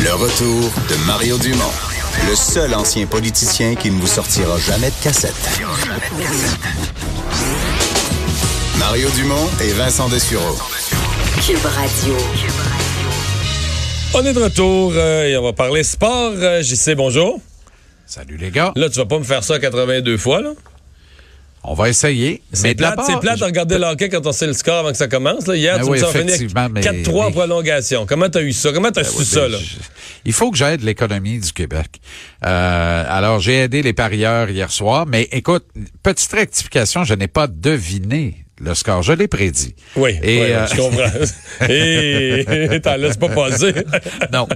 Le retour de Mario Dumont, le seul ancien politicien qui ne vous sortira jamais de cassette. Mario Dumont et Vincent Dessureau. Cube Radio. On est de retour euh, et on va parler sport. Euh, JC, bonjour. Salut les gars. Là, tu vas pas me faire ça 82 fois, là? On va essayer. C'est plate, c'est plate de regarder le hockey quand on sait le score avant que ça commence. Là. Hier, Ben tu oui, me mais- 4-3 en mais- prolongation. Comment t'as eu ça? Comment t'as su Ouais, ça, ben, là? je- Il faut que j'aide l'économie du Québec. Euh, alors, j'ai aidé les parieurs hier soir, mais écoute, petite rectification, je n'ai pas deviné le score, je l'ai prédit. Oui, Et, oui, euh, je comprends. Et t'en laisses pas passer. non.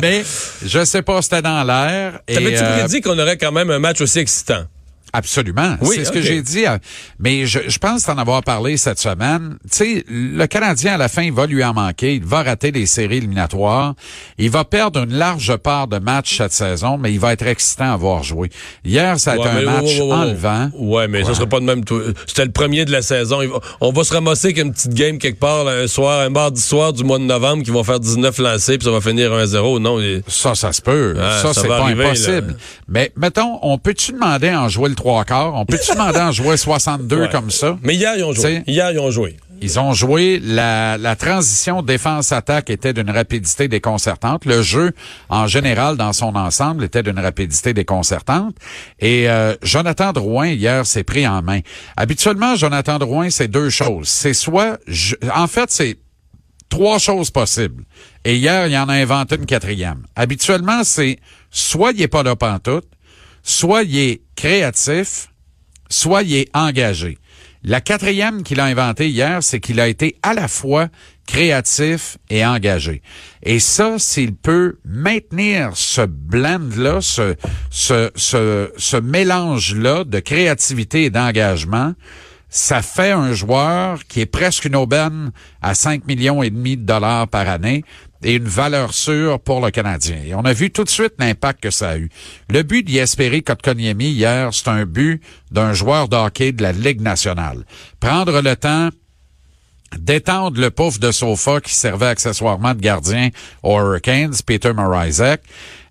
mais je sais pas, c'était dans l'air. T'avais-tu euh, prédit qu'on aurait quand même un match aussi excitant? Absolument. Oui, c'est ce que j'ai dit. Mais je, je pense t'en avoir parlé cette semaine. Tu sais, le Canadien, à la fin, il va lui en manquer. Il va rater les séries éliminatoires. Il va perdre une large part de matchs cette saison, mais il va être excitant à voir jouer. Hier, ça a été Ouais, un match ouais, ouais, ouais, ouais. enlevant. Ouais, mais ça sera pas de même. tout- C'était le premier de la saison. On va se ramasser avec une petite game quelque part, là, un soir, un mardi soir du mois de novembre, qui vont faire 19 lancés, puis ça va finir 1-0. Non, Ça, ça se peut. Ça, ça c'est pas arriver, impossible. là. Mais mettons, on peut-tu demander à en jouer le trois quarts? On peut-tu demander à en jouer 62 Ouais. comme ça? Mais hier, ils ont joué. T'sais- Hier, ils ont joué. Ils ont joué la, la transition défense-attaque était d'une rapidité déconcertante. Le jeu, en général, dans son ensemble, était d'une rapidité déconcertante. Et euh, Jonathan Drouin, hier, s'est pris en main. Habituellement, Jonathan Drouin, c'est deux choses. C'est soit... je- en fait, c'est trois choses possibles. Et hier, il en a inventé une quatrième. Habituellement, c'est soit il est pas là pantoute, est créatif, soit il est engagé. La quatrième qu'il a inventée hier, c'est qu'il a été à la fois créatif et engagé. Et ça, s'il peut maintenir ce blend-là, ce, ce, ce, ce mélange-là de créativité et d'engagement, ça fait un joueur qui est presque une aubaine à 5 millions et demi de dollars par année et une valeur sûre pour le Canadien. On a vu tout de suite l'impact que ça a eu. Le but d'Yesperi Kotkaniemi hier, c'est un but d'un joueur de de la Ligue nationale. Prendre le temps d'étendre le pouf de sofa qui servait accessoirement de gardien aux Hurricanes, Peter Morizek,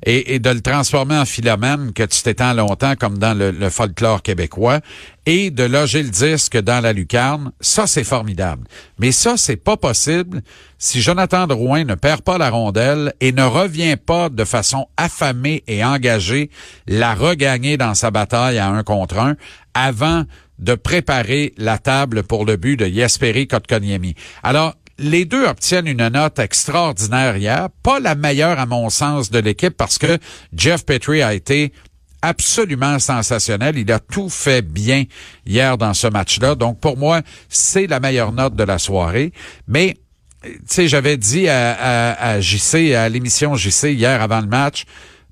et, de le transformer en philomène que tu t'étends longtemps comme dans le, le folklore québécois, et de loger le disque dans la lucarne, ça c'est formidable. Mais ça, c'est pas possible si Jonathan Drouin ne perd pas la rondelle et ne revient pas de façon affamée et engagée la regagner dans sa bataille à un contre un avant de préparer la table pour le but de Jesperi Kotkaniemi. Alors, les deux obtiennent une note extraordinaire hier, pas la meilleure à mon sens de l'équipe parce que Jeff Petrie a été absolument sensationnel. Il a tout fait bien hier dans ce match-là. Donc, pour moi, c'est la meilleure note de la soirée. Mais, tu sais, j'avais dit à, à, à JC, à l'émission JC hier avant le match,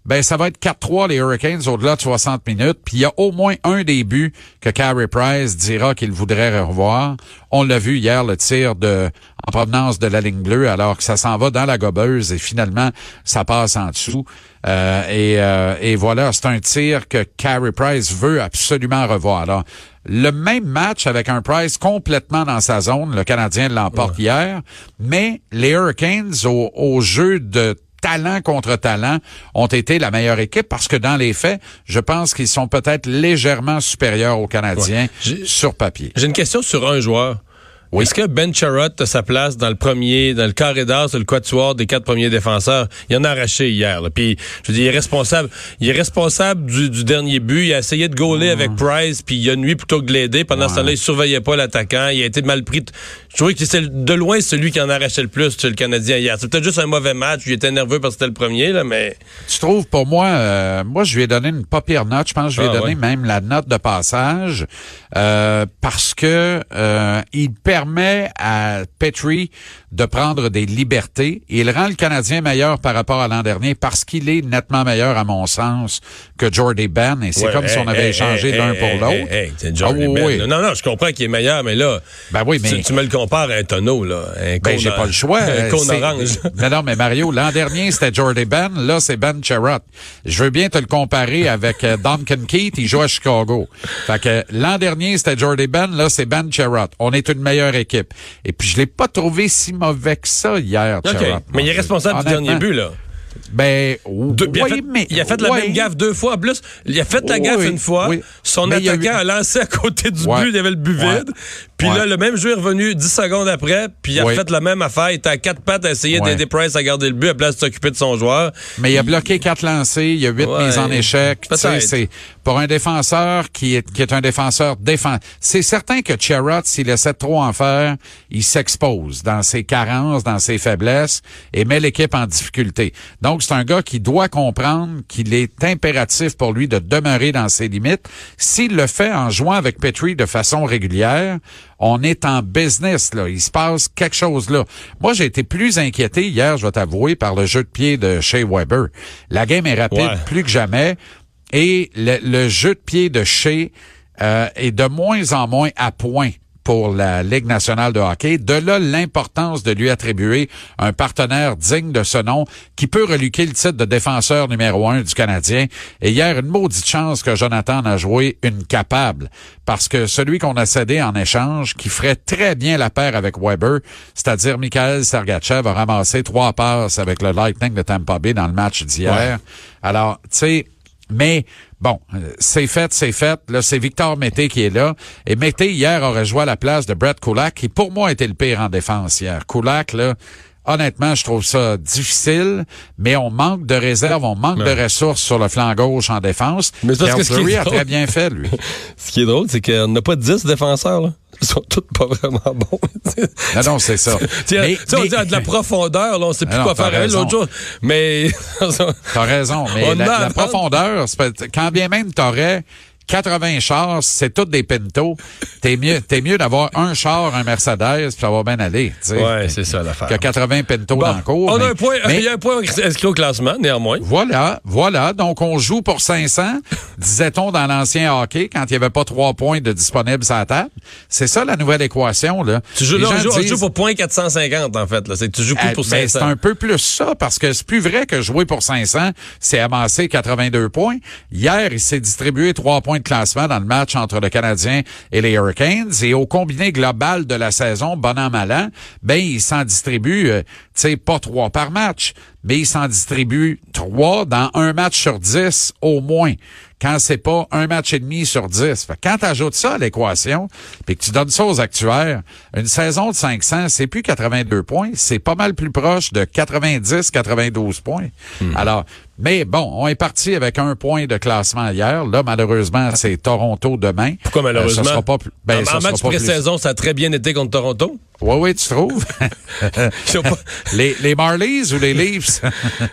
ben ça va être 4-3 les Hurricanes au-delà de 60 minutes. Puis il y a au moins un des buts que Carey Price dira qu'il voudrait revoir. On l'a vu hier, le tir de en provenance de la ligne bleue, alors que ça s'en va dans la gobeuse et finalement ça passe en dessous. Euh, et, euh, et voilà, c'est un tir que Carey Price veut absolument revoir. Alors, le même match avec un Price complètement dans sa zone, le Canadien l'emporte hier, mais les Hurricanes au, au jeu de talent contre talent ont été la meilleure équipe parce que dans les faits, je pense qu'ils sont peut-être légèrement supérieurs aux Canadiens Ouais. Sur papier. J'ai une question sur un joueur. Oui. Est-ce que Ben Charrot a sa place dans le premier, dans le carré d'as, sur le quatuor des quatre premiers défenseurs? Il en a arraché hier. Là. Puis, je veux dire, il est responsable. Il est responsable du, du dernier but. Il a essayé de gauler avec Price, puis il a nuit plutôt que de l'aider. Pendant ce temps-là, il surveillait pas l'attaquant. Il a été mal pris. Je trouvais que c'est de loin celui qui en arrachait le plus le Canadien hier. C'est peut-être juste un mauvais match. Il était nerveux parce que c'était le premier, là, mais. Tu trouves, pour moi, euh, moi, je lui ai donné une pas pire note. Je pense que je lui ai Ah, donné ouais. même la note de passage euh, parce que euh, il permet à Petrie de prendre des libertés. Il rend le Canadien meilleur par rapport à l'an dernier parce qu'il est nettement meilleur, à mon sens, que Jordy Ben. Et c'est Ouais, comme si on avait hey, échangé hey, l'un pour l'autre. Ah oui, Ben. oui. Non, non, je comprends qu'il est meilleur, mais là. Ben oui, mais- Tu, tu me le compares à un tonneau, là. Un Ben, j'ai pas le choix. Un Euh, cône c'est- orange. Non, non, mais Mario, l'an dernier, c'était Jordy Ben. Là, c'est Ben Sherratt. Je veux bien te le comparer avec euh, Duncan Keith. Il joue à Chicago. Fait que l'an dernier, c'était Jordy Ben. Là, c'est Ben Sherratt. On est une meilleure équipe. Et puis, je l'ai pas trouvé si mauvais que ça hier. Mais il est responsable du dernier but, là. Ben, il, oui, fait, mais... il a fait la même gaffe deux fois. En plus, il a fait la Oui, gaffe une fois. Son Mais il y a eu- attaquant a lancé à côté du but. Il y avait le but vide. Puis là, le même joueur est revenu 10 secondes après. Puis il a fait la même affaire. Il était à quatre pattes à essayer d'aider Price à garder le but à place de s'occuper de son joueur. Mais il a bloqué quatre lancés, il y a huit mises en échec. Pour un défenseur qui est qui est un défenseur défensif. C'est certain que Sherrod, s'il essaie de trop en faire, il s'expose dans ses carences, dans ses faiblesses et met l'équipe en difficulté. Donc c'est un gars qui doit comprendre qu'il est impératif pour lui de demeurer dans ses limites. S'il le fait en jouant avec Petrie de façon régulière, on est en business là. Il se passe quelque chose là. Moi, j'ai été plus inquiété hier, je vais t'avouer, par le jeu de pied de Shea Weber. La game est rapide Ouais. plus que jamais et le, le jeu de pied de Shea euh, est de moins en moins à point pour la Ligue nationale de hockey. De là l'importance de lui attribuer un partenaire digne de ce nom qui peut reluquer le titre de défenseur numéro un du Canadien. Et hier, une maudite chance que Jonathan a joué une capable. Parce que celui qu'on a cédé en échange, qui ferait très bien la paire avec Weber, c'est-à-dire Mikhail Sergachev, a ramassé trois passes avec le Lightning de Tampa Bay dans le match d'hier. Alors, tu sais, mais bon, euh, c'est fait, c'est fait. Là, c'est Victor Mété qui est là. Et Mété, hier, aurait joué à la place de Brett Kulak, qui pour moi était le pire en défense hier. Kulak, là, honnêtement, je trouve ça difficile, mais on manque de réserve, on manque de ressources sur le flanc gauche en défense. Mais parce que ce qui est a drôle- très bien fait, lui. Ce qui est drôle, c'est qu'on n'a pas 10 défenseurs, là. Sont tous pas vraiment bons. Non, non, c'est ça. Tiens, Mais- tu sais, on mais- dit ah, de la profondeur, là, on sait plus Ah non, quoi faire avec l'autre jour. Mais T'as raison, mais On la, la à profondeur, quand bien même t'aurais 80 chars, c'est toutes des Pinto, t'es mieux, t'es mieux d'avoir un char, un Mercedes, puis ça va bien aller. Ouais, c'est ça l'affaire. Que 80 Pinto Bon, dans le cours. on a un point, mais il y a un point inscrit au classement, néanmoins. Voilà, voilà. Donc, on joue pour 500, disait-on dans l'ancien hockey, quand il n'y avait pas trois points de disponibles sur la table. C'est ça, la nouvelle équation, là. Tu joues, là, on joue, on disent- joue pour point 450, en fait. Là. C'est que tu joues plus ah, pour ben, 500. c'est un peu plus ça, parce que c'est plus vrai que jouer pour 500, c'est amasser 82 points. Hier, il s'est distribué trois points de classement dans le match entre le Canadien et les Hurricanes. Et au combiné global de la saison, bon an, mal an, ben, il s'en distribue, euh, tu sais, pas trois par match, mais il s'en distribue trois dans un match sur dix au moins quand c'est pas un match et demi sur dix. Fait quand tu ajoutes ça à l'équation, puis que tu donnes ça aux actuaires, une saison de 500, c'est plus 82 points, c'est pas mal plus proche de 90-92 points. Alors, mais bon, on est parti avec un point de classement hier. Là, malheureusement, c'est Toronto demain. Pourquoi Euh, malheureusement? ça sera pas plus, ben, en ça en sera match pré-saison, ça a très bien été contre Toronto. Oui, oui, tu trouves? Les, les Marlies ou les Leafs?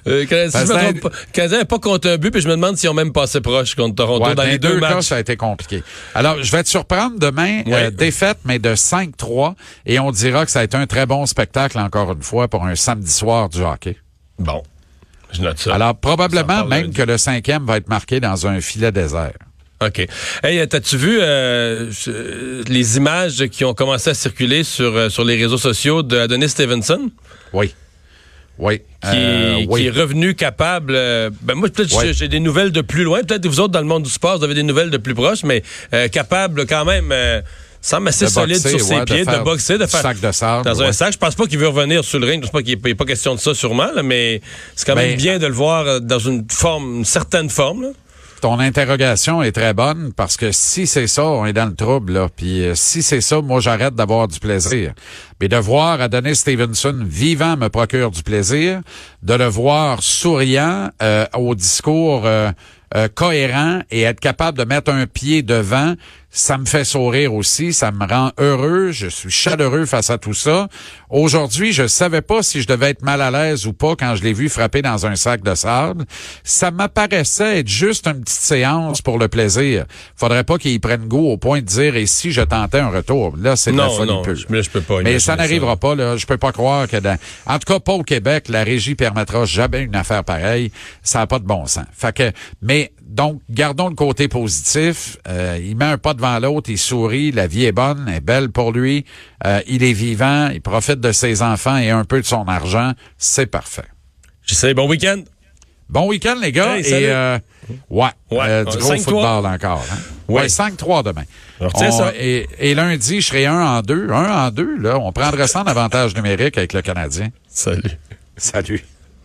Euh, si je me trompe pas, Canadien pas contre un but, puis je me demande s'ils ont même passé proche contre Toronto Ouais, dans les deux, cas, matchs. ça a été compliqué. Alors, je vais te surprendre demain, Ouais. euh, défaite, mais de 5-3, et on dira que ça a été un très bon spectacle, encore une fois, pour un samedi soir du hockey. Bon, je note ça. Alors, probablement même que le cinquième va être marqué dans un filet désert. OK. Hey, t'as-tu vu euh, euh, les images qui ont commencé à circuler sur, euh, sur les réseaux sociaux de Adonis Stevenson? Oui. Oui. Qui, Euh, oui. est revenu capable. euh, ben moi, peut-être Ouais. j'ai- des nouvelles de plus loin. Peut-être que vous autres, dans le monde du sport, vous avez des nouvelles de plus proches, mais euh, capable quand même, euh, semble assez De solide boxer, sur ses ouais, pieds, de, faire boxer, de faire. sac de sable, Dans un sac. Je pense pas qu'il veut revenir sur le ring. Je pense pas qu'il n'est pas question de ça, sûrement, là, mais c'est quand même Ben, bien de le voir euh, dans une forme, une certaine forme. là. Ton interrogation est très bonne parce que si c'est ça, on est dans le trouble là. Puis euh, si c'est ça, moi j'arrête d'avoir du plaisir. Mais de voir Adonis Stevenson vivant me procure du plaisir. De le voir souriant euh, au discours euh, euh, cohérent et être capable de mettre un pied devant ça me fait sourire aussi, ça me rend heureux, je suis chaleureux face à tout ça. Aujourd'hui, je savais pas si je devais être mal à l'aise ou pas quand je l'ai vu frapper dans un sac de sable. Ça m'apparaissait être juste une petite séance pour le plaisir. Faudrait pas qu'il prenne goût au point de dire et si je tentais un retour? Là, c'est de la Non, folie non, pure. je, je peux pas. Mais ça n'arrivera pas, là. Je peux pas croire que dans... En tout cas, pas au Québec, la régie permettra jamais une affaire pareille. Ça n'a pas de bon sens. Fait que, mais, donc, gardons le côté positif. Euh, il met un pas devant l'autre, il sourit, la vie est bonne, est belle pour lui. Euh, il est vivant, il profite de ses enfants et un peu de son argent. C'est parfait. J'essaie. Bon week-end. Bon week-end, les gars. Hey, et, euh, ouais, Ouais. euh, du gros 5-3. football encore. Hein? Ouais. Ouais, 5-3 demain. On retient ça. Et, et lundi, je serai un en deux. Un en deux, là. On prendrait ça en avantage numérique avec le Canadien. Salut. Salut.